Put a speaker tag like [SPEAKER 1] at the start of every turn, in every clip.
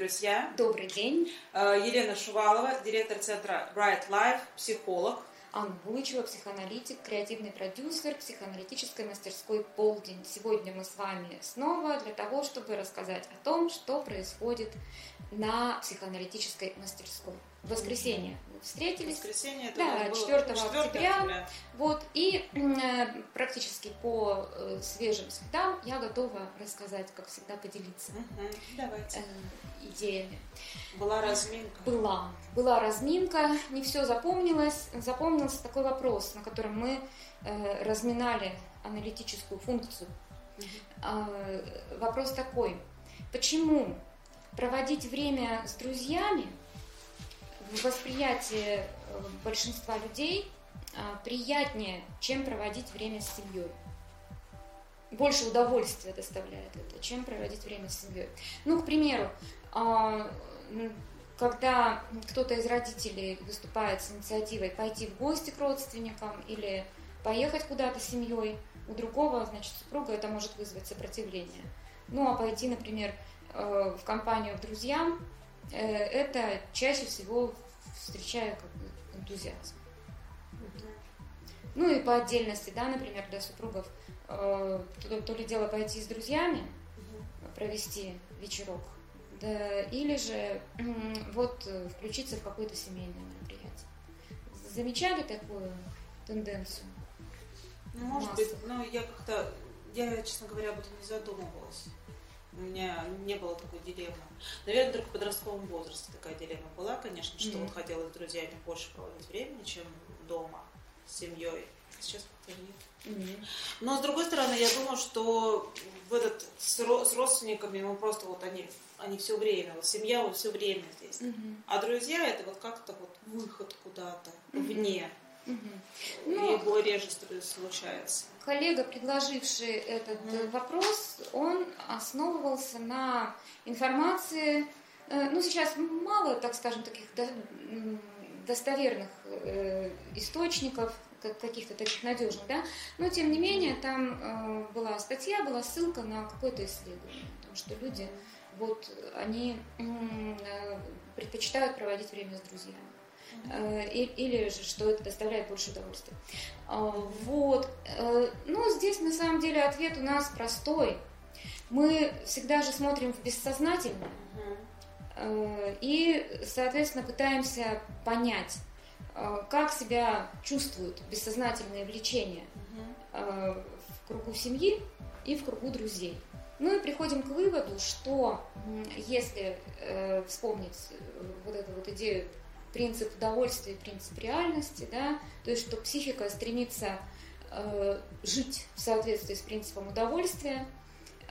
[SPEAKER 1] друзья!
[SPEAKER 2] Добрый день!
[SPEAKER 1] Э, Елена Шувалова, директор центра Bright Life, психолог.
[SPEAKER 2] Анна Булычева, психоаналитик, креативный продюсер психоаналитической мастерской «Полдень». Сегодня мы с вами снова для того, чтобы рассказать о том, что происходит на психоаналитической мастерской. Воскресенье встретились.
[SPEAKER 1] Воскресенье, это
[SPEAKER 2] да,
[SPEAKER 1] было
[SPEAKER 2] 4,
[SPEAKER 1] 4
[SPEAKER 2] октября.
[SPEAKER 1] октября.
[SPEAKER 2] Вот, и э, практически по э, свежим следам я готова рассказать, как всегда, поделиться
[SPEAKER 1] Мгм, Давайте.
[SPEAKER 2] э, идеями.
[SPEAKER 1] Была разминка.
[SPEAKER 2] Была. Была разминка, не все запомнилось. Запомнился такой вопрос, на котором мы э, разминали аналитическую функцию.
[SPEAKER 1] Мгм.
[SPEAKER 2] А, вопрос такой. Почему проводить время с друзьями в восприятии э, большинства людей а, приятнее, чем проводить время с семьей? Больше удовольствия доставляет это, чем проводить время с семьей. Ну, к примеру, а, когда кто-то из родителей выступает с инициативой пойти в гости к родственникам или поехать куда-то с семьей, у другого, значит, супруга это может вызвать сопротивление. Ну, а пойти, например, э, в компанию к друзьям, это чаще всего встречаю как бы энтузиазм. Ну и по отдельности, да, например, для супругов, э, то, то ли дело пойти с друзьями, провести вечерок, да, или же м, вот э, включиться в какое-то семейное мероприятие. Замечали такую тенденцию?
[SPEAKER 1] Ну, может быть, ну, я как-то, я, честно говоря, об этом не задумывалась. У меня не было такой дилеммы. Наверное, только в подростковом возрасте такая дилемма была, конечно, что
[SPEAKER 2] Мгм.
[SPEAKER 1] вот хотелось с друзьями больше проводить времени, чем дома с семьей. Сейчас как-то нет. Но с другой стороны, я думаю, что в этот с, ро- с родственниками мы просто вот они, они все время, вот семья вот все время здесь.
[SPEAKER 2] Мгм.
[SPEAKER 1] А друзья это вот как-то вот выход куда-то
[SPEAKER 2] Мгм.
[SPEAKER 1] вне. И
[SPEAKER 2] Ну,
[SPEAKER 1] его реже случается.
[SPEAKER 2] коллега, предложивший этот
[SPEAKER 1] Мгм.
[SPEAKER 2] вопрос, он основывался на информации, э, ну, сейчас мало, так скажем, таких достоверных э, источников, как- каких-то таких надежных, да, но тем не менее там была статья, была ссылка на какое-то исследование, о том, что люди, вот, они предпочитают проводить время с друзьями. Э, или же что это доставляет больше удовольствия. А, Вот. Ну, здесь на самом деле ответ у нас простой. Мы всегда же смотрим в бессознательное э, и, соответственно, пытаемся понять, как себя чувствуют бессознательные влечения в кругу семьи и в кругу друзей. Ну и приходим к выводу, что если э, вспомнить вот эту вот идею принцип удовольствия принцип реальности, да, то есть что психика стремится э, жить в соответствии с принципом удовольствия,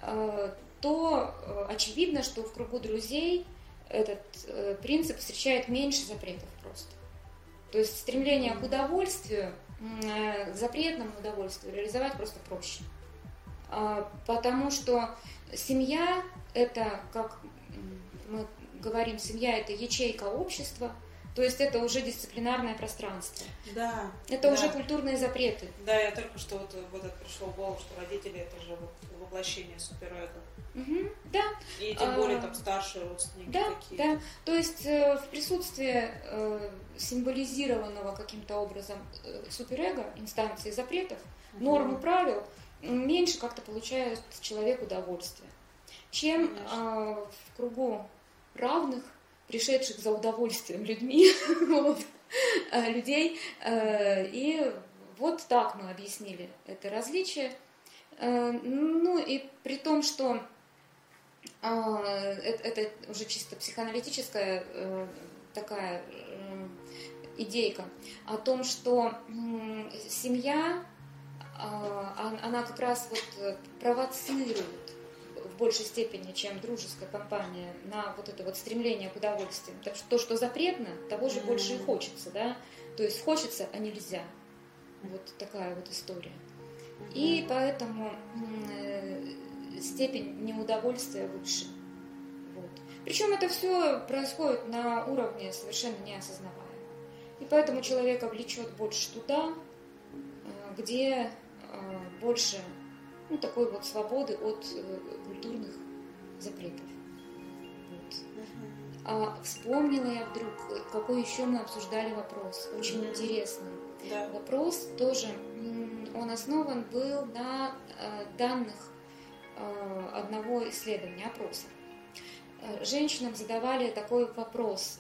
[SPEAKER 2] э, то э, очевидно, что в кругу друзей этот э, принцип встречает меньше запретов просто. То есть стремление к удовольствию, м, э, к запретному удовольствию реализовать просто проще. А, Потому что семья это, как мы говорим, семья это ячейка общества, то есть это уже дисциплинарное пространство.
[SPEAKER 1] Да.
[SPEAKER 2] Это
[SPEAKER 1] да.
[SPEAKER 2] уже культурные запреты.
[SPEAKER 1] Да, я только что вот, вот это пришло в голову, что родители это же воплощение суперэго.
[SPEAKER 2] Мгм, Да,
[SPEAKER 1] И тем
[SPEAKER 2] А,
[SPEAKER 1] более там старшие родственники
[SPEAKER 2] Да,
[SPEAKER 1] какие-то.
[SPEAKER 2] да. То есть э, в присутствии э, символизированного каким-то образом э, суперэго, инстанции запретов,
[SPEAKER 1] Мгм.
[SPEAKER 2] норм и правил, меньше как-то получает человек удовольствие, чем э, в кругу равных, пришедших за удовольствием людьми, вот, э, людей. э, И вот так мы объяснили это различие. Э, Ну и при том, что это, уже чисто психоаналитическая такая идейка о том, что семья, он- она как раз вот провоцирует большей степени, чем дружеская компания, на вот это вот стремление к удовольствию. Так что то, что запретно, того же больше и хочется, да? То есть хочется, а нельзя. Вот такая вот история. И поэтому э, степень неудовольствия выше. Вот. Причем это все происходит на уровне совершенно неосознаваемо. И поэтому человека влечет больше туда, э, где э, больше ну, такой вот свободы от э, культурных запретов. Вот. А, вспомнила я вдруг, какой еще мы обсуждали вопрос, очень интересный.
[SPEAKER 1] Да.
[SPEAKER 2] Вопрос тоже, он основан был на э, данных э, одного исследования, опроса. Женщинам задавали такой вопрос.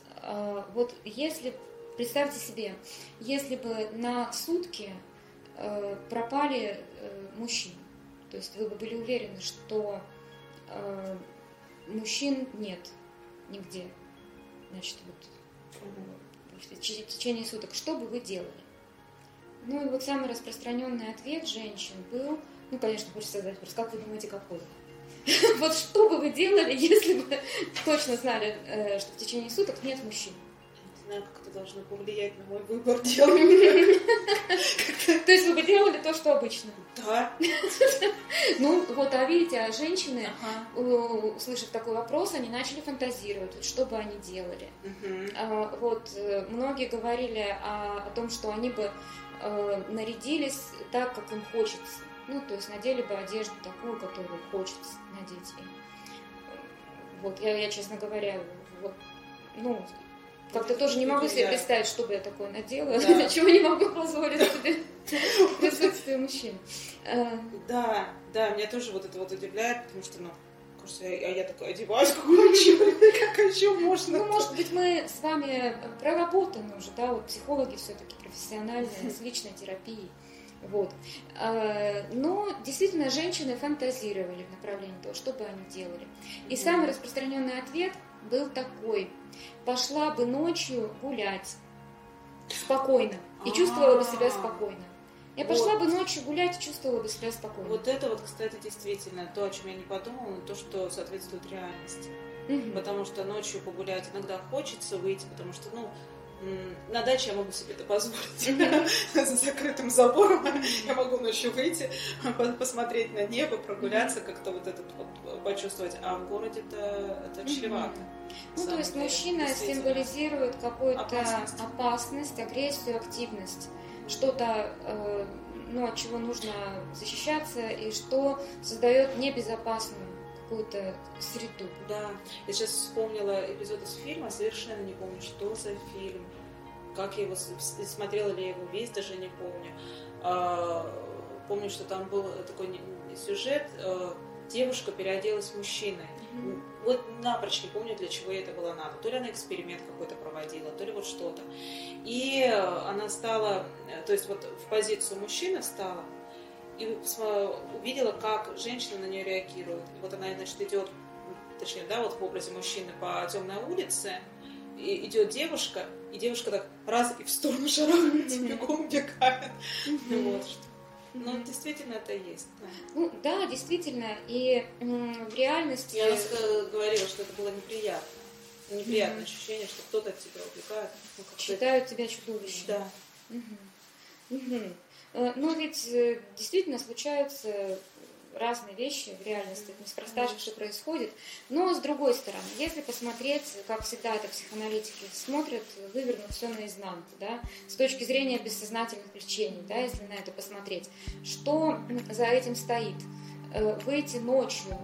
[SPEAKER 2] Вот если, представьте себе, если бы на сутки пропали мужчины, то есть вы бы были уверены, что мужчин нет нигде, значит, вот в течение суток, что бы вы делали? Ну и вот самый распространенный ответ женщин был, ну, конечно, хочется задать вопрос, как вы думаете, какой? Вот что бы вы делали, если бы точно знали, э, что в течение суток нет мужчин?
[SPEAKER 1] Знаю, как это должно повлиять на мой выбор делать.
[SPEAKER 2] То есть вы бы делали то, что обычно?
[SPEAKER 1] Да.
[SPEAKER 2] Ну, вот, а видите, а женщины, услышав такой вопрос, они начали фантазировать, что бы они делали. А, вот, э, многие говорили о том, что они бы э, нарядились так, как им хочется. Ну, то есть надели бы одежду такую, которую хочется надеть им. Вот, я, я честно говоря, вот, ну, как-то тоже не могу себе представить, что бы я такое надела, да. чего не могу позволить себе присутствие мужчин.
[SPEAKER 1] Э, да, да, меня тоже вот это вот удивляет, потому что, ну, кажется, а я такая одеваюсь, как как еще можно.
[SPEAKER 2] Ну, может быть, мы с вами проработаны уже, да, вот психологи все-таки профессиональные, с личной терапией. Вот. А, но действительно женщины фантазировали в направлении того, что бы они делали. И самый распространенный ответ был такой. Пошла бы ночью гулять спокойно и чувствовала бы себя а. спокойно. Я пошла вот. бы ночью гулять и чувствовала бы себя спокойно.
[SPEAKER 1] Вот это вот, кстати, действительно то, о чем я не подумала, то, что соответствует реальности. Угу. Потому что ночью погулять иногда хочется выйти, потому что, ну, на даче я могу себе это позволить. За закрытым забором я могу ночью выйти, посмотреть на небо, прогуляться, как-то вот этот вот почувствовать. А в городе это, это чревато.
[SPEAKER 2] Ну, то есть мужчина символизирует какую-то опасность. опасность, агрессию, активность. Что-то, э, ну, от чего нужно защищаться и что создает небезопасную какую-то среду.
[SPEAKER 1] Да, я сейчас вспомнила эпизод из фильма, совершенно не помню, что за фильм, как я его смотрела ли я его весь, даже не помню. А, помню, что там был такой сюжет, а, девушка переоделась мужчиной. Mm-hmm. Вот напрочь не помню, для чего ей это было надо. То ли она эксперимент какой-то проводила, то ли вот что-то. И она стала, то есть вот в позицию мужчины стала, и увидела, как женщина на нее реагирует. И вот она, значит, идет, точнее, да, вот в образе мужчины по темной улице, и идет девушка, и девушка так раз и в сторону шарахается, бегом бегает. Вот. Ну, действительно, это есть. Да.
[SPEAKER 2] Ну, да, действительно. И в реальности...
[SPEAKER 1] Я говорила, что это было неприятно. Неприятное mm-hmm. ощущение, что кто-то от тебя убегает.
[SPEAKER 2] Ну, Считают тебя чудовищем.
[SPEAKER 1] Да.
[SPEAKER 2] Угу. Угу. Э, но ведь э, действительно случаются разные вещи в реальности, неспроста же все происходит. Но с другой стороны, если посмотреть, как всегда это психоаналитики смотрят, вывернув все наизнанку, да, с точки зрения бессознательных влечений, да, если на это посмотреть, что за этим стоит? Э, выйти ночью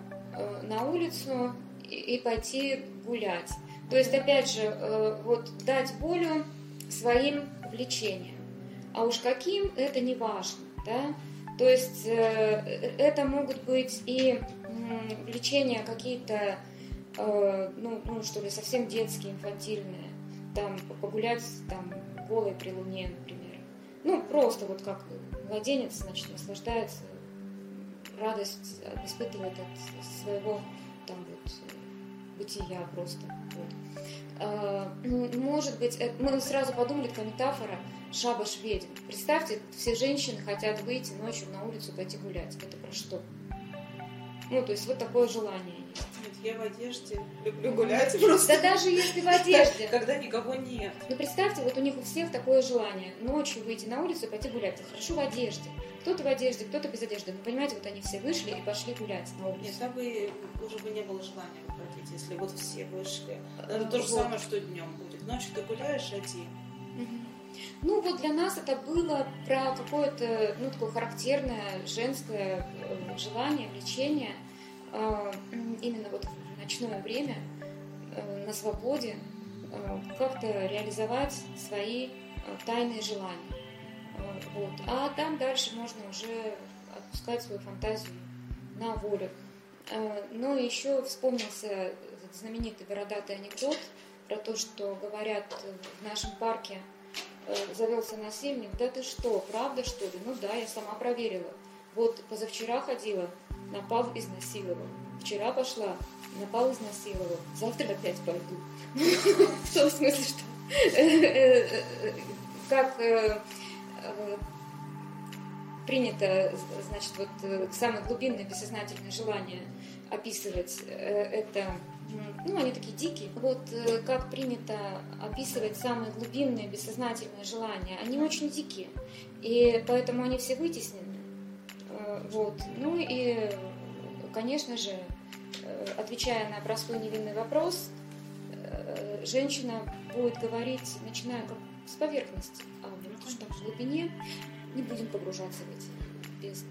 [SPEAKER 2] на улицу и пойти гулять. То есть, опять же, вот дать волю своим влечениям. А уж каким, это не важно, да? То есть э, это могут быть и э, влечения какие-то, э, ну, ну, что ли, совсем детские, инфантильные, там, погулять там голой при луне, например. Ну, просто вот как младенец, значит, наслаждается, радость испытывает от своего там вот бытия просто. Вот. А, может быть, мы сразу подумали, такая метафора – шабаш ведьм. Представьте, все женщины хотят выйти ночью на улицу, пойти гулять. Это про что? Ну, то есть вот такое желание есть.
[SPEAKER 1] Я в одежде люблю гулять просто.
[SPEAKER 2] Да даже если в одежде.
[SPEAKER 1] Когда никого нет.
[SPEAKER 2] Ну, представьте, вот у них у всех такое желание. Ночью выйти на улицу и пойти гулять. Хорошо в одежде. Кто-то в одежде, кто-то без одежды. Вы понимаете, вот они все вышли и пошли гулять на улицу.
[SPEAKER 1] Нет, там бы уже бы не было желания выходить, если вот все вышли. Это то же самое, что днем будет. Ночью ты гуляешь один.
[SPEAKER 2] Ну вот для нас это было про какое-то, ну, такое характерное женское э, желание, влечение, э, именно вот в ночное время, на свободе как-то реализовать свои тайные желания. Вот. А там дальше можно уже отпускать свою фантазию на волю. Но еще вспомнился знаменитый бородатый анекдот про то, что говорят в нашем парке завелся насильник. Да ты что, правда что ли? Ну да, я сама проверила. Вот позавчера ходила, напал, изнасиловал. Вчера пошла, напал, изнасиловал. Завтра опять пойду. В том смысле, что как принято, значит, вот самое глубинное бессознательное желание описывать это ну, они такие дикие. Вот как принято описывать самые глубинные бессознательные желания, они очень дикие. И поэтому они все вытеснены. Вот. Ну и, конечно же, отвечая на простой невинный вопрос, женщина будет говорить, начиная как с поверхности, а вот что в глубине не будем погружаться в эти бездны.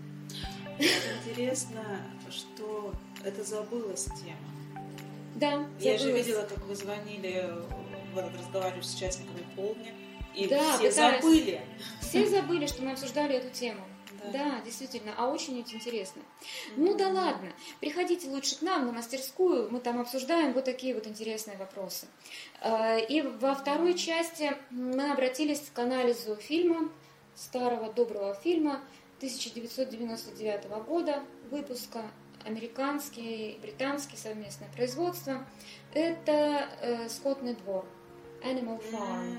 [SPEAKER 1] Интересно, что это забылась тема.
[SPEAKER 2] Да,
[SPEAKER 1] Я же видела, как вы звонили, в этот разговаривали с участниками полдня, и
[SPEAKER 2] да,
[SPEAKER 1] все
[SPEAKER 2] пытались.
[SPEAKER 1] забыли.
[SPEAKER 2] Все забыли, что мы обсуждали эту тему.
[SPEAKER 1] Да.
[SPEAKER 2] Да, действительно, а очень ведь интересно. Ну да ладно, приходите лучше к нам на мастерскую, мы там обсуждаем вот такие вот интересные вопросы. Э, И во второй части мы обратились к анализу фильма, старого доброго фильма 1999 года выпуска, американский, британский совместное производство. Это э, «Скотный двор», Animal Farm,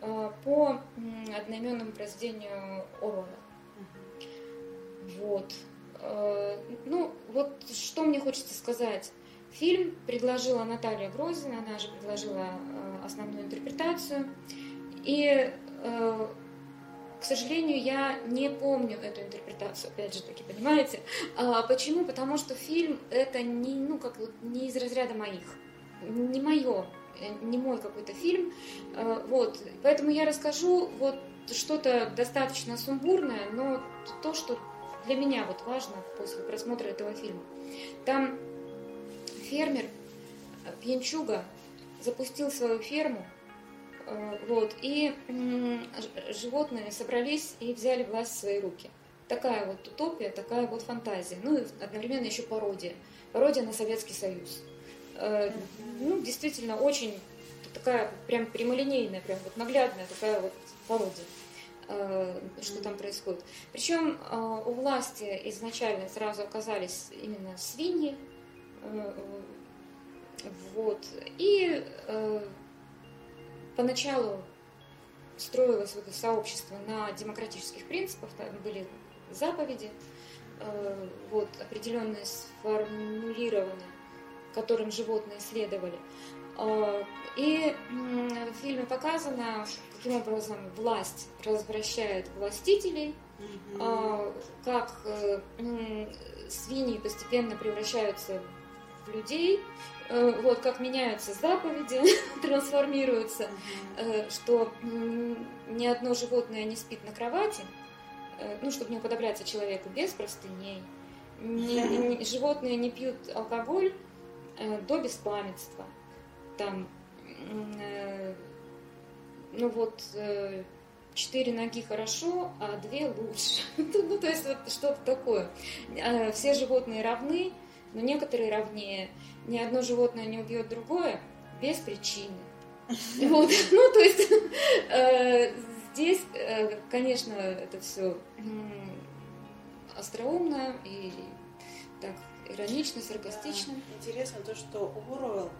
[SPEAKER 2] э, по м, одноименному произведению Оруэлла. Вот. Э, Ну, вот что мне хочется сказать. Фильм предложила Наталья Грозина, она же предложила э, основную интерпретацию. И, э, к сожалению, я не помню эту интерпретацию, опять же таки, понимаете? А Почему? Потому что фильм это не, ну, как не из разряда моих, не мое, не мой какой-то фильм. Э, Вот. Поэтому я расскажу вот что-то достаточно сумбурное, но то, что для меня вот важно после просмотра этого фильма. Там фермер э, пьянчуга запустил свою ферму, э, вот, и животные собрались и взяли власть в свои руки. Такая вот утопия, такая вот фантазия. Ну и одновременно еще пародия. Пародия на Советский Союз. Э, Ну, действительно, очень такая прям прямолинейная, прям вот наглядная такая вот пародия э, что там происходит. Причем э, у власти изначально сразу оказались именно свиньи, э, вот, и э, поначалу строилось вот это сообщество на демократических принципах, там были заповеди, э, вот, определенные сформулированы, которым животные следовали. Э, И в фильме показано, каким образом власть развращает властителей, как э, м, свиньи постепенно превращаются в людей, э, вот как меняются заповеди, трансформируются, э, что ни одно животное не спит на кровати, э, ну, чтобы не уподобляться человеку без простыней. Ни- ни- животные не пьют алкоголь до беспамятства. Там, ну вот, четыре ноги хорошо, а две лучше. Ну, то есть вот что-то такое. Все животные равны, но некоторые равнее. Ни одно животное не убьет другое без причины. Вот. Ну, то есть э, здесь, э, конечно, это все остроумно и так иронично, саркастично.
[SPEAKER 1] Да. Интересно то, что Оруэлл,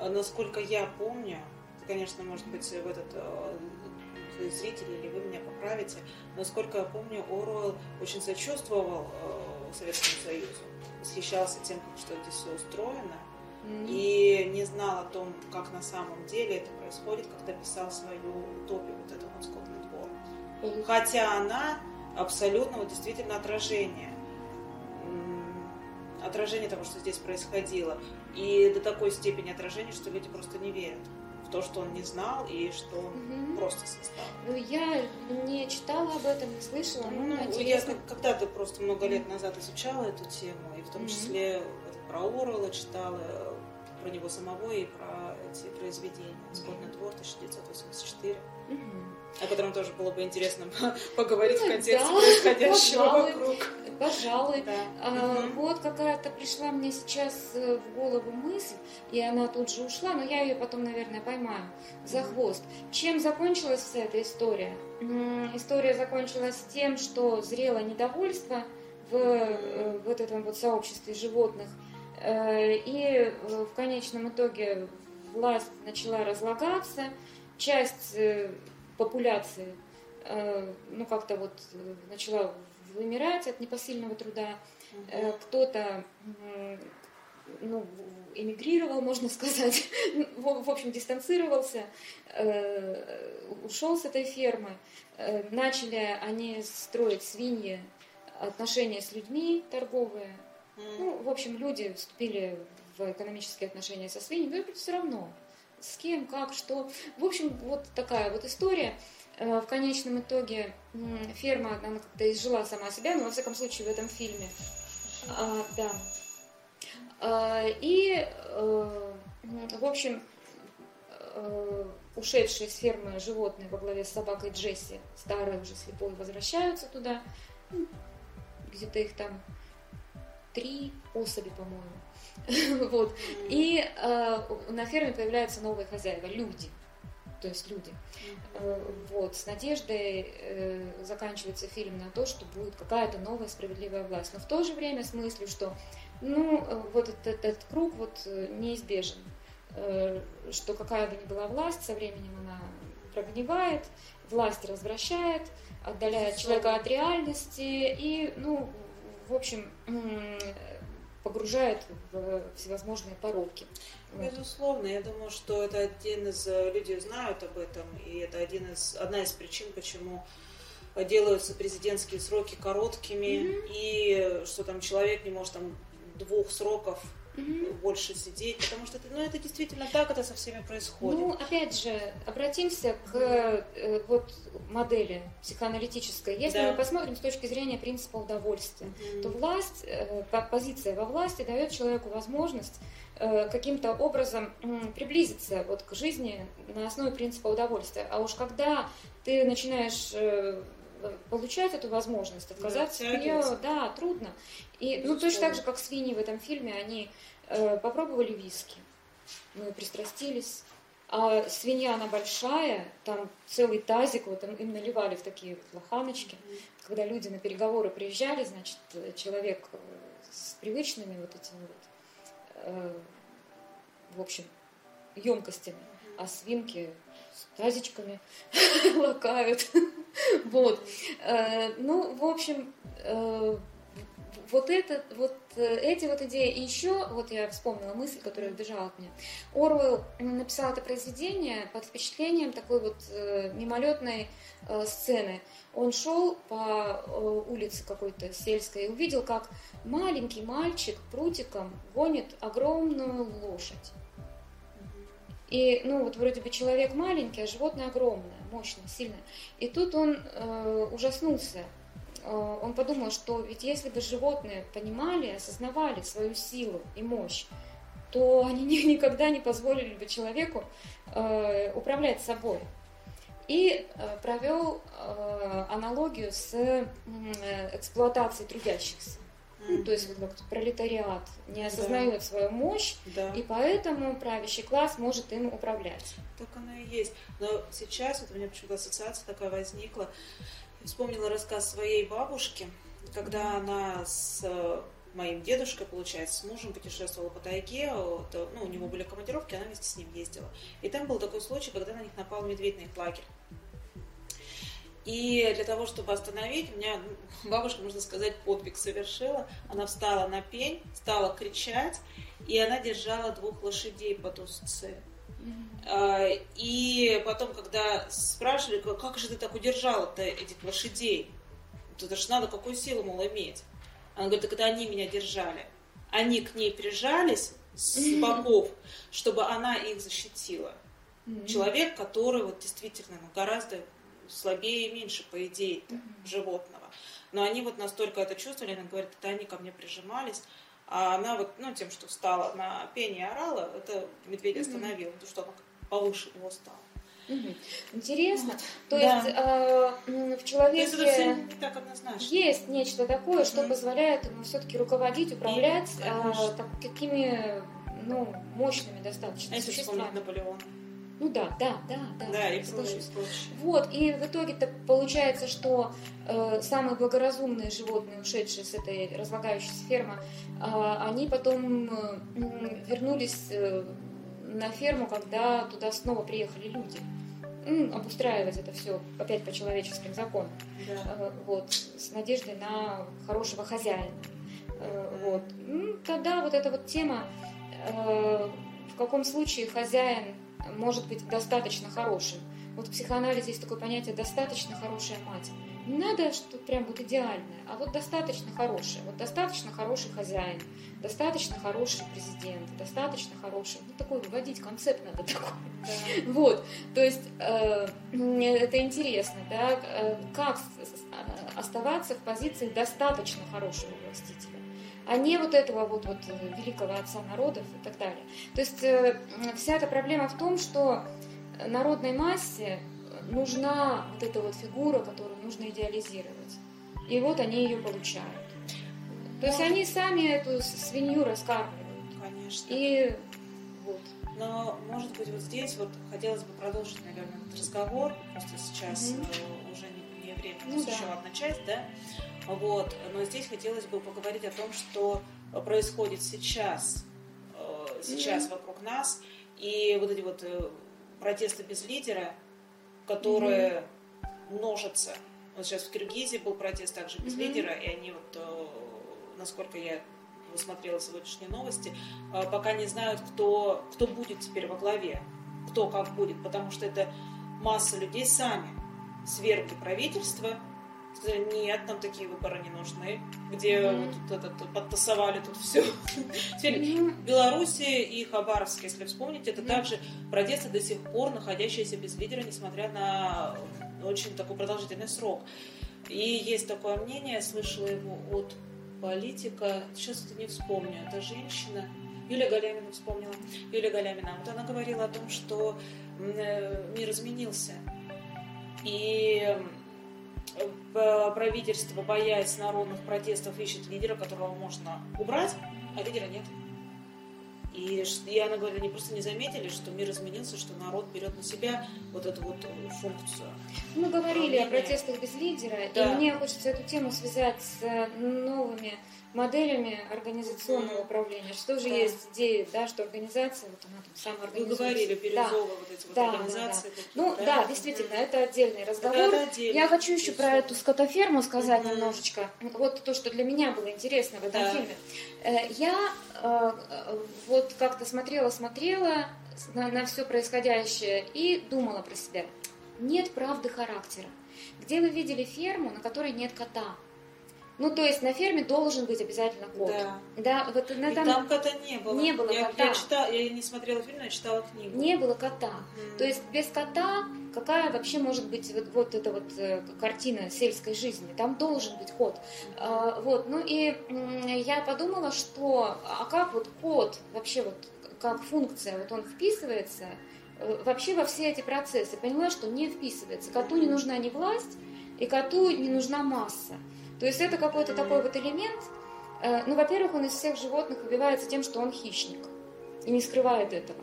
[SPEAKER 1] э, насколько я помню, конечно, может быть, в этот э, зрители или вы меня поправите, насколько я помню, Оруэлл очень сочувствовал э, Советскому Союзу, восхищался тем, как что здесь все устроено,
[SPEAKER 2] М.
[SPEAKER 1] и не знал о том, как на самом деле это происходит, когда писал свою утопию, вот эту вот скотный двор. Хотя она абсолютно вот действительно отражение. Отражение того, что здесь происходило. И до такой степени отражения, что люди просто не верят то, что он не знал и что он
[SPEAKER 2] Мгм.
[SPEAKER 1] просто создал.
[SPEAKER 2] Ну, я не читала об этом, не слышала. Ну,
[SPEAKER 1] Ну, я
[SPEAKER 2] интересно.
[SPEAKER 1] как- когда-то просто много лет назад изучала эту тему, и в том
[SPEAKER 2] Мгм.
[SPEAKER 1] числе вот про Оруэлла читала, про него самого и про эти произведения. «Скотный двор» 1984. Угу. О котором тоже было бы интересно поговорить ну, в контексте да, происходящего пожалуй, вокруг.
[SPEAKER 2] Пожалуй. Да. А, угу. Вот какая-то пришла мне сейчас э, в голову мысль, и она тут же ушла, но я ее потом, наверное, поймаю за хвост. Чем закончилась вся эта история? История закончилась тем, что зрело недовольство в э, вот этом вот сообществе животных, э, и в конечном итоге власть начала разлагаться, часть популяции, э, ну, как-то вот э, начала вымирать от непосильного труда. Угу. Кто-то ну, эмигрировал, можно сказать, в, общем, дистанцировался, ушел с этой фермы. Начали они строить свиньи, отношения с людьми торговые. Ну, в общем, люди вступили в экономические отношения со свиньями, но все равно с кем, как, что. В общем, вот такая вот история. Э, в конечном итоге ферма, она как-то изжила сама себя, но во всяком случае в этом фильме. А, да. А, и, э, в общем, э, ушедшие с фермы животные во главе с собакой Джесси, старые уже слепой, возвращаются туда. Где-то их там три особи, по-моему. вот. И э, на ферме появляются новые хозяева, люди. То есть люди. Э, вот. С надеждой э, заканчивается фильм на то, что будет какая-то новая справедливая власть. Но в то же время с мыслью, что ну, э, вот этот, этот круг вот э, неизбежен. Что какая бы ни была власть, со временем она прогнивает, власть развращает, отдаляет человека от реальности и, ну, в общем, погружает в всевозможные поробки.
[SPEAKER 1] Безусловно, я думаю, что это один из э, людей знают об этом, и это один из, одна из причин, почему делаются президентские сроки короткими, mm-hmm. и что там человек не может там двух сроков угу. больше сидеть, потому что это, ну, это действительно так, это со всеми происходит.
[SPEAKER 2] Ну, опять же, обратимся к э, вот модели психоаналитической. Если да. мы посмотрим с точки зрения принципа удовольствия, угу. то власть, э, позиция во власти дает человеку возможность э, каким-то образом э, приблизиться вот к жизни на основе принципа удовольствия. А уж когда ты начинаешь э, получать эту возможность, отказаться да, от нее, да, трудно. И, ну, точно так же, как свиньи в этом фильме, они э, попробовали виски, мы пристрастились. А свинья, она большая, там целый тазик, вот им, им наливали в такие вот лоханочки. Mm-hmm. Когда люди на переговоры приезжали, значит, человек э, с привычными вот этими вот, э, в общем, емкостями, а свинки с тазичками лакают. Вот. Э, ну, в общем, э, вот, это, вот э, эти вот идеи. И еще, вот я вспомнила мысль, которая убежала от меня. Оруэлл написал это произведение под впечатлением такой вот мимолетной сцены. Он шел по улице какой-то сельской и увидел, как маленький мальчик прутиком гонит огромную лошадь. И, ну, вот вроде бы человек маленький, а животное огромное, мощное, сильное. И тут он э, ужаснулся. Э, он подумал, что ведь если бы животные понимали, осознавали свою силу и мощь, то они никогда не позволили бы человеку э, управлять собой. И э, провел э, аналогию с э, эксплуатацией трудящихся. Mm-hmm. То есть вот как пролетариат не осознает да. свою мощь, да. и поэтому правящий класс может им управлять.
[SPEAKER 1] Так оно и есть. Но сейчас вот у меня почему-то ассоциация такая возникла. Я вспомнила рассказ своей бабушки, когда mm-hmm. она с э, моим дедушкой, получается, с мужем путешествовала по тайге, вот, ну, у него были командировки, она вместе с ним ездила. И там был такой случай, когда на них напал медведь на их лагерь. И для того, чтобы остановить, у меня бабушка, можно сказать, подвиг совершила. Она встала на пень, стала кричать, и она держала двух лошадей под узцы. Mm-hmm. И потом, когда спрашивали, как же ты так удержала-то этих лошадей? Это же надо какую силу, мол, иметь. Она говорит, так это они меня держали. Они к ней прижались с боков, чтобы она их защитила. Mm-hmm. Человек, который вот действительно ну, гораздо слабее и меньше, по идее, mm-hmm. животного. Но они вот настолько это чувствовали, она говорит, это они ко мне прижимались, А она вот, ну, тем, что встала на пение орала, это медведь остановил, потому что она повыше него стала.
[SPEAKER 2] Интересно. То да. есть э, в человеке
[SPEAKER 1] То есть, так однозначно.
[SPEAKER 2] есть нечто такое, угу. что позволяет ему все-таки руководить, управлять э, так, какими ну, мощными достаточно
[SPEAKER 1] а если существами. Наполеона?
[SPEAKER 2] Ну да, да, да, да.
[SPEAKER 1] Да, и прочее.
[SPEAKER 2] Вот, и в итоге-то получается, что э, самые благоразумные животные, ушедшие с этой разлагающейся фермы, э, они потом э, вернулись э, на ферму, когда туда снова приехали люди. Ну, обустраивать это все опять по человеческим законам. Да. Э, вот, с надеждой на хорошего хозяина. Э, вот. Ну, тогда вот эта вот тема, э, в каком случае хозяин может быть достаточно хорошим. Вот в психоанализе есть такое понятие «достаточно хорошая мать». Не надо, что прям вот идеальное, а вот достаточно хорошее. Вот достаточно хороший хозяин, достаточно хороший президент, достаточно хороший. Ну, такой выводить концепт надо такой. Да. Вот. То есть э, это интересно, да, э, как оставаться в позиции достаточно хорошего властителя а не вот этого вот, вот э, великого отца народов и так далее. То есть э, вся эта проблема в том, что народной массе нужна вот эта вот фигура, которую нужно идеализировать. И вот они ее получают. То есть они сами эту свинью раскармливают.
[SPEAKER 1] Конечно.
[SPEAKER 2] И вот.
[SPEAKER 1] Но, может быть, вот здесь вот хотелось бы продолжить, наверное, этот разговор, просто сейчас mm-hmm. уже не, не время, у нас ну, еще да. одна часть, да, вот. Но здесь хотелось бы поговорить о том, что происходит сейчас, э, сейчас mm-hmm. вокруг нас, и вот эти вот э, протесты без лидера, которые mm-hmm. множатся. Вот сейчас в Киргизии был протест также без mm-hmm. лидера, и они вот, э, насколько я смотрела сегодняшние новости, пока не знают, кто, кто будет теперь во главе, кто как будет, потому что это масса людей сами свергли правительство, нет, нам такие выборы не нужны, где mm-hmm. вот этот, подтасовали тут все. Теперь mm-hmm. Белоруссия и Хабаровск, если вспомнить, это mm-hmm. также протесты до сих пор находящиеся без лидера, несмотря на очень такой продолжительный срок. И есть такое мнение, я слышала его от политика, сейчас это не вспомню, это женщина, Юлия Галямина вспомнила, Юлия Галямина, вот она говорила о том, что э, мир изменился. И правительство, боясь народных протестов, ищет лидера, которого можно убрать, а лидера нет. И, и она говорит, они просто не заметили, что мир изменился, что народ берет на себя вот эту вот функцию.
[SPEAKER 2] Мы говорили о протестах без лидера, да. и мне хочется эту тему связать с новыми моделями организационного управления, что же да. есть идея, да, что организация, вот она там самоорганизуется.
[SPEAKER 1] Вы говорили, Бирюзова, да. вот эти вот
[SPEAKER 2] да,
[SPEAKER 1] организации.
[SPEAKER 2] Да, да. Ну да, да действительно, это отдельный разговор. Это отдельный. Я хочу еще про эту скотоферму сказать mm-hmm. немножечко. Вот то, что для меня было интересно в этом да. фильме. Э, я э, вот как-то смотрела-смотрела на, на все происходящее и думала про себя. Нет правды характера. Где вы видели ферму, на которой нет кота? Ну, то есть на ферме должен быть обязательно кот.
[SPEAKER 1] Да.
[SPEAKER 2] Да, вот на
[SPEAKER 1] там... там кота не было.
[SPEAKER 2] Не было
[SPEAKER 1] я,
[SPEAKER 2] кота.
[SPEAKER 1] Я, читала, я не смотрела фильм, я читала книгу.
[SPEAKER 2] Не было кота. Mm. То есть без кота какая вообще может быть вот, вот эта вот э, картина сельской жизни? Там должен быть кот. А, вот, ну и я подумала, что а как вот кот вообще вот как функция, вот он вписывается э, вообще во все эти процессы. Поняла, что не вписывается. Коту не нужна ни власть, и коту не нужна масса. То есть это какой-то такой вот элемент. Э, ну, во-первых, он из всех животных выбивается тем, что он хищник. И не скрывает этого.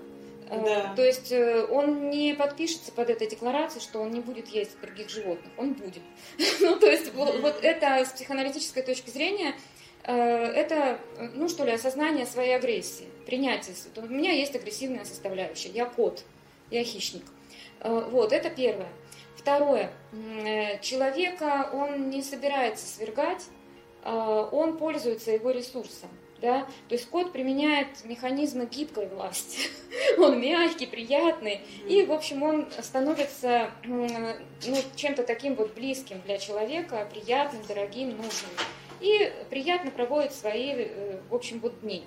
[SPEAKER 1] Э, да.
[SPEAKER 2] То есть э, он не подпишется под этой декларацией, что он не будет есть других животных. Он будет. ну, то есть вот, вот это с психоаналитической точки зрения это, ну что ли, осознание своей агрессии, принятие. У меня есть агрессивная составляющая. Я кот, я хищник. Вот, это первое. Второе. Э, человека он не собирается свергать, а, он пользуется его ресурсом. Да? То есть кот применяет механизмы гибкой власти. он мягкий, приятный. И, в общем, он становится ну, чем-то таким вот близким для человека, приятным, дорогим, нужным. И приятно проводит свои, э, в общем, вот дни.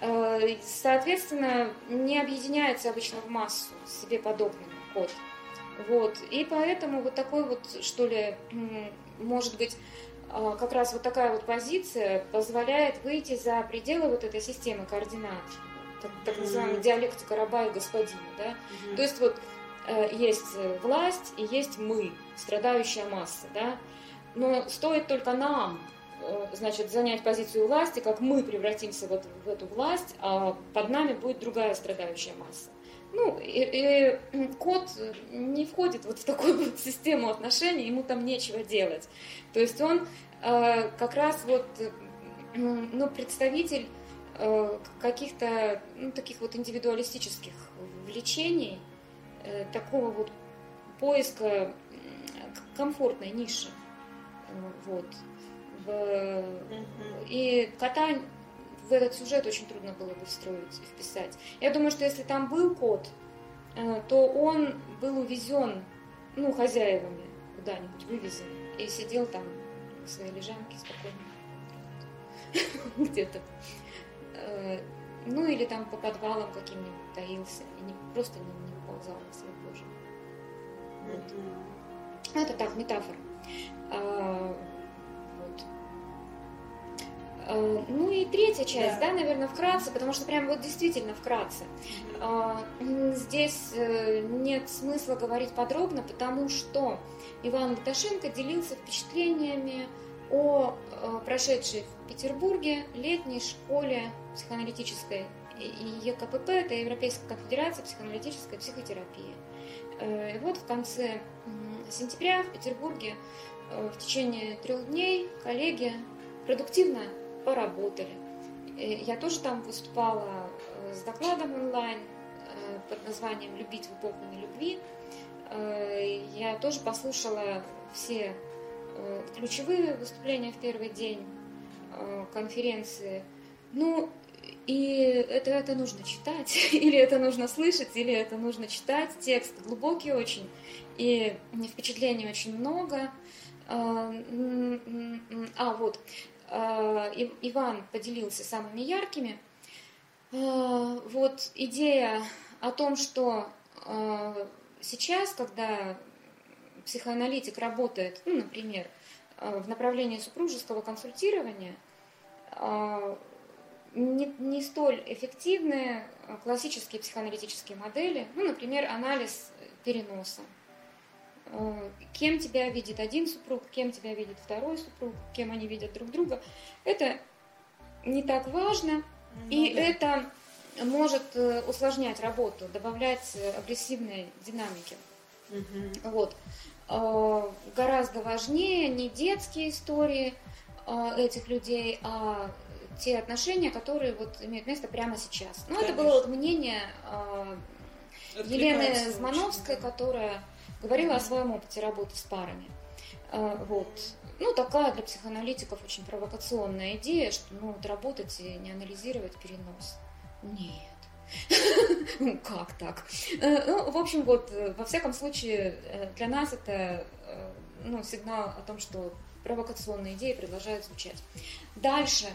[SPEAKER 2] Э, соответственно, не объединяется обычно в массу себе подобным кот. Вот. И поэтому вот такой вот, что ли, может быть, а, как раз вот такая вот позиция позволяет выйти за пределы вот этой системы координат, так, так называемая диалектика раба и господина, да. Mm-hmm. То есть вот э, есть власть и есть мы, страдающая масса, да. Но стоит только нам Э, значит, занять позицию власти, как мы превратимся вот в эту власть, а под нами будет другая страдающая масса. Ну, и, и кот не входит вот в такую вот систему отношений, ему там нечего делать. То есть он э, как раз вот, ну, представитель э, каких-то, ну, таких вот индивидуалистических влечений, э, такого вот поиска комфортной ниши. Э, вот. И кота в этот сюжет очень трудно было бы встроить и вписать. Я думаю, что если там был кот, э, то он был увезен, ну, хозяевами куда-нибудь вывезен и сидел там в своей лежанке спокойно где-то. Э, ну, или там по подвалам каким-нибудь таился и не, просто не, не выползал на свою кожу. Вот. Это так, метафора. Э, ну и третья часть, да. да, наверное, вкратце, потому что прям вот действительно вкратце. А, здесь э, нет смысла говорить подробно, потому что Иван Латашенко делился впечатлениями о э, прошедшей в Петербурге летней школе психоаналитической и ЕКПП, это Европейская конфедерация психоаналитической психотерапии. И вот в конце сентября в Петербурге в течение трех дней коллеги продуктивно поработали. Я тоже там выступала э, с докладом онлайн э, под названием «Любить в эпоху нелюбви». Э, я тоже послушала все ключевые выступления в первый день конференции. Ну, и это, это нужно читать, или это нужно слышать, или это нужно читать. Текст глубокий очень, и впечатлений очень много. А, вот, Э, Иван поделился самыми яркими. Э, вот идея о том, что э, сейчас, когда психоаналитик работает, ну, например, в направлении супружеского консультирования, не, не столь эффективны классические психоаналитические модели, ну, например, анализ переноса. Э, кем тебя видит один супруг, кем тебя видит второй супруг, кем они видят друг друга, это не так важно, ну, и да. это может э, усложнять работу, добавлять агрессивной динамики. Угу. Вот. Э, гораздо важнее не детские истории этих людей, а те отношения, которые вот имеют место прямо сейчас. Ну, это было вот мнение Елены Змановской, которая говорила о своем опыте работы с парами. А, вот. Ну, такая для психоаналитиков очень провокационная идея, что ну, вот работать и не анализировать перенос. Нет. Ну, как так? Э, ну, в общем, вот, э, во всяком случае, э, для нас это ну, сигнал о том, что провокационные идеи продолжают звучать. Дальше,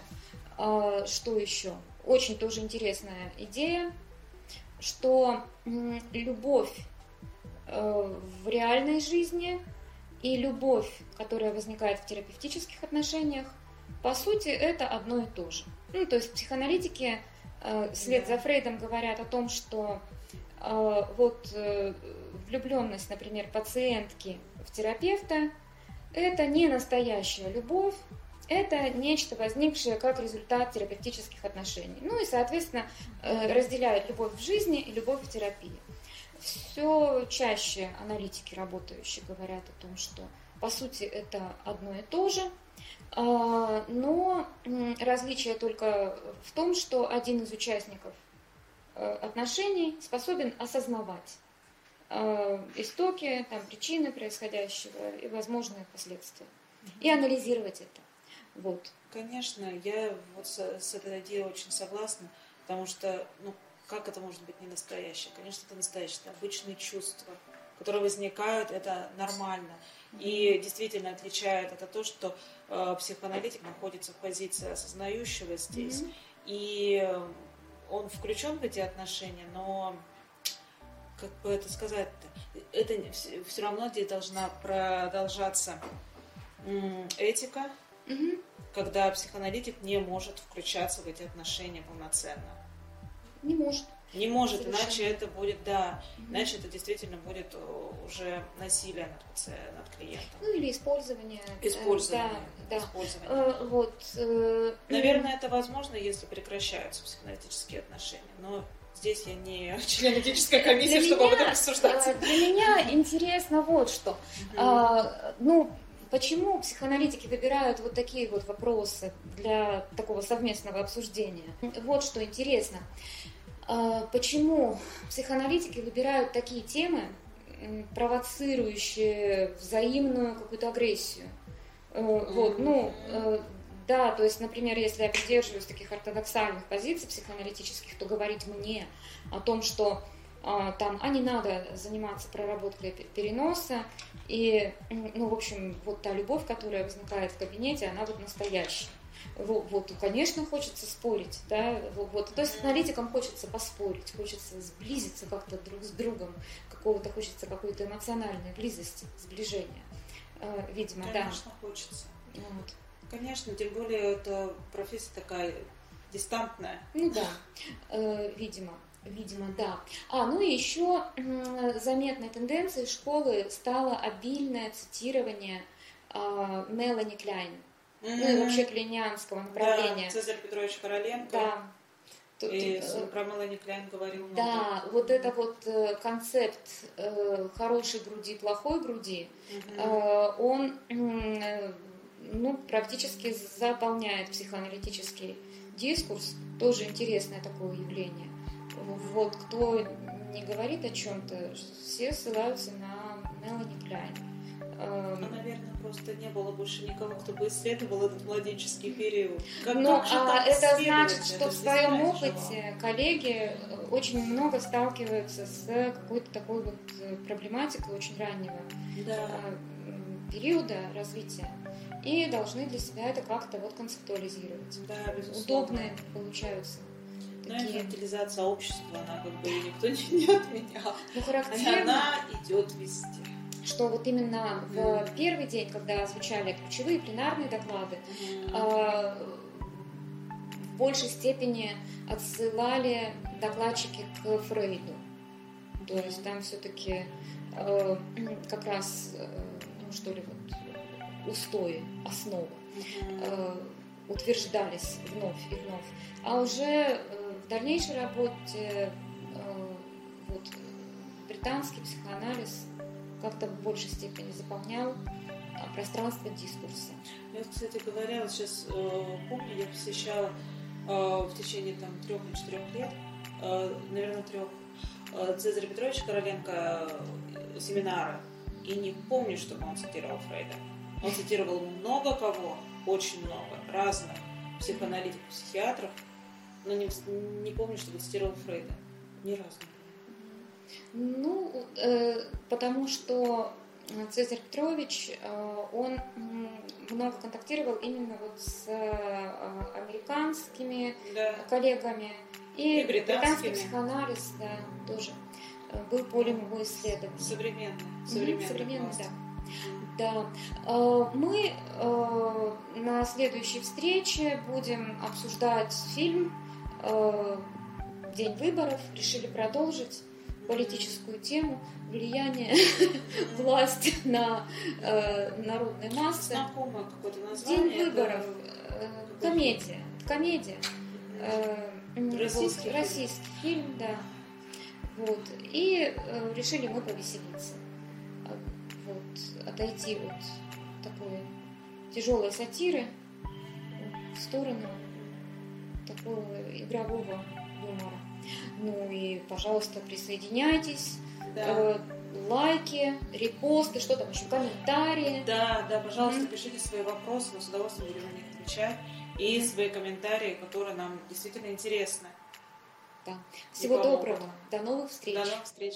[SPEAKER 2] что еще? Очень тоже интересная идея, что любовь в реальной жизни и любовь, которая возникает в терапевтических отношениях, по сути, это одно и то же. Ну, то есть психоаналитики э, вслед за Фрейдом говорят о том, что э, вот влюбленность, например, пациентки в терапевта, это не настоящая любовь, это нечто возникшее как результат терапевтических отношений. Ну и, соответственно, разделяют любовь в жизни и любовь в терапии все чаще аналитики работающие говорят о том, что по сути это одно и то же, а, но различие только в том, что один из участников э, отношений способен осознавать э, истоки, там, причины происходящего и возможные последствия. И анализировать это. Вот.
[SPEAKER 1] Конечно, я вот с, с этой идеей очень согласна, потому что ну, как это может быть не настоящее? Конечно, это настоящее, это обычные чувства, которые возникают, это нормально. И действительно отличает это то, что э, психоаналитик находится в позиции осознающего здесь, mm-hmm. и он включен в эти отношения, но как бы это сказать-то, это все равно здесь должна продолжаться этика, угу. когда психоаналитик не может включаться в эти отношения полноценно.
[SPEAKER 2] Не может.
[SPEAKER 1] Не может, Совершенно. иначе это будет, да, угу. иначе это действительно будет э, уже насилие над, над клиентом.
[SPEAKER 2] Ну или использование.
[SPEAKER 1] Использование.
[SPEAKER 2] Да,
[SPEAKER 1] использование.
[SPEAKER 2] Э, вот. Э,
[SPEAKER 1] Наверное, это возможно, если прекращаются психоаналитические отношения, но здесь я не член этической комиссии, для чтобы меня, об этом рассуждать.
[SPEAKER 2] Э, для меня интересно вот что. А, ну, Почему психоаналитики выбирают вот такие вот вопросы для такого совместного обсуждения? Вот что интересно. А, почему психоаналитики выбирают такие темы, провоцирующие взаимную какую-то агрессию? Э, вот, ну, э, да, то есть, например, если я придерживаюсь таких ортодоксальных позиций психоаналитических, то говорить мне о том, что а, там, а не надо заниматься проработкой переноса, и, ну, в общем, вот та любовь, которая возникает в кабинете, она вот настоящая. Вот, конечно, хочется спорить, да, вот, то есть аналитикам хочется поспорить, хочется сблизиться как-то друг с другом, какого-то хочется какой-то эмоциональной близости, сближения, э, видимо,
[SPEAKER 1] конечно, да. Конечно, хочется. Вот. Конечно, тем более это профессия такая дистантная.
[SPEAKER 2] Ну да, э, видимо. Видимо, да. А, ну и еще заметной тенденцией школы стало обильное цитирование э, Мелани Кляйн, mm-hmm. ну и вообще клинианского направления.
[SPEAKER 1] Да, Цезарь Петрович Короленко.
[SPEAKER 2] Да.
[SPEAKER 1] Тут, и э, про Мелани Кляйн говорил много.
[SPEAKER 2] Да, вот это вот э, концепт э, хорошей груди, плохой груди, mm-hmm. э, он э, ну, практически заполняет психоаналитический дискурс. Тоже интересное такое явление вот кто не говорит о чем-то, все ссылаются на Мелани Кляйн.
[SPEAKER 1] Ну, наверное, просто не было больше никого, кто бы исследовал этот младенческий период.
[SPEAKER 2] Как, ну, как а это значит, что в своем опыте коллеги э, очень много сталкиваются с какой-то такой вот э, проблематикой очень раннего да. Э, периода развития и должны для себя это как-то вот концептуализировать.
[SPEAKER 1] Да, безусловно.
[SPEAKER 2] Удобные получаются.
[SPEAKER 1] Но такие... инфантилизация общества, она как бы никто не, не отменял.
[SPEAKER 2] Ну, характерно.
[SPEAKER 1] Она идет везде.
[SPEAKER 2] Что вот именно в первый день, когда звучали ключевые пленарные доклады, э, в большей степени отсылали докладчики к Фрейду. То есть там все-таки э, как раз, э, ну что ли, вот устои, основы э, утверждались вновь и вновь. А уже э, в дальнейшей работе э, вот, британский психоанализ как-то в большей степени заполнял а, пространство дискурса.
[SPEAKER 1] Я, кстати говоря, вот сейчас э, помню, я посещала э, в течение там трех или четырех лет, э, наверное, трех, э, Цезаря Петровича Короленко э, семинары, и не помню, чтобы он цитировал Фрейда. Он цитировал много кого, очень много, разных психоаналитиков, психиатров, но не, не помню, чтобы цитировал Фрейда. Ни разу.
[SPEAKER 2] Ну, э, потому что Цезарь Петрович, э, он много контактировал именно вот с э, американскими да. коллегами. И,
[SPEAKER 1] и британский
[SPEAKER 2] психоанализ, да, тоже э, был полем его исследований.
[SPEAKER 1] Современный. Современный,
[SPEAKER 2] современный да. Да. Э, мы э, на следующей встрече будем обсуждать фильм Э, день выборов, решили продолжить политическую тему влияние власти на э, народные массы.
[SPEAKER 1] Знакомое какое-то название.
[SPEAKER 2] День выборов. Э, комедия. Комедия. Э,
[SPEAKER 1] российский,
[SPEAKER 2] вот, российский фильм, да. Вот. И э, решили мы повеселиться. Вот. Отойти от такой тяжелой сатиры в сторону такого игрового юмора. Ну и, пожалуйста, присоединяйтесь. Да. Э, лайки, репосты, что там еще, комментарии.
[SPEAKER 1] Да, да, пожалуйста, mm-hmm. пишите свои вопросы, мы с удовольствием будем на них отвечать. И свои комментарии, которые нам действительно интересны.
[SPEAKER 2] Да. Всего доброго. До новых встреч.
[SPEAKER 1] До новых встреч.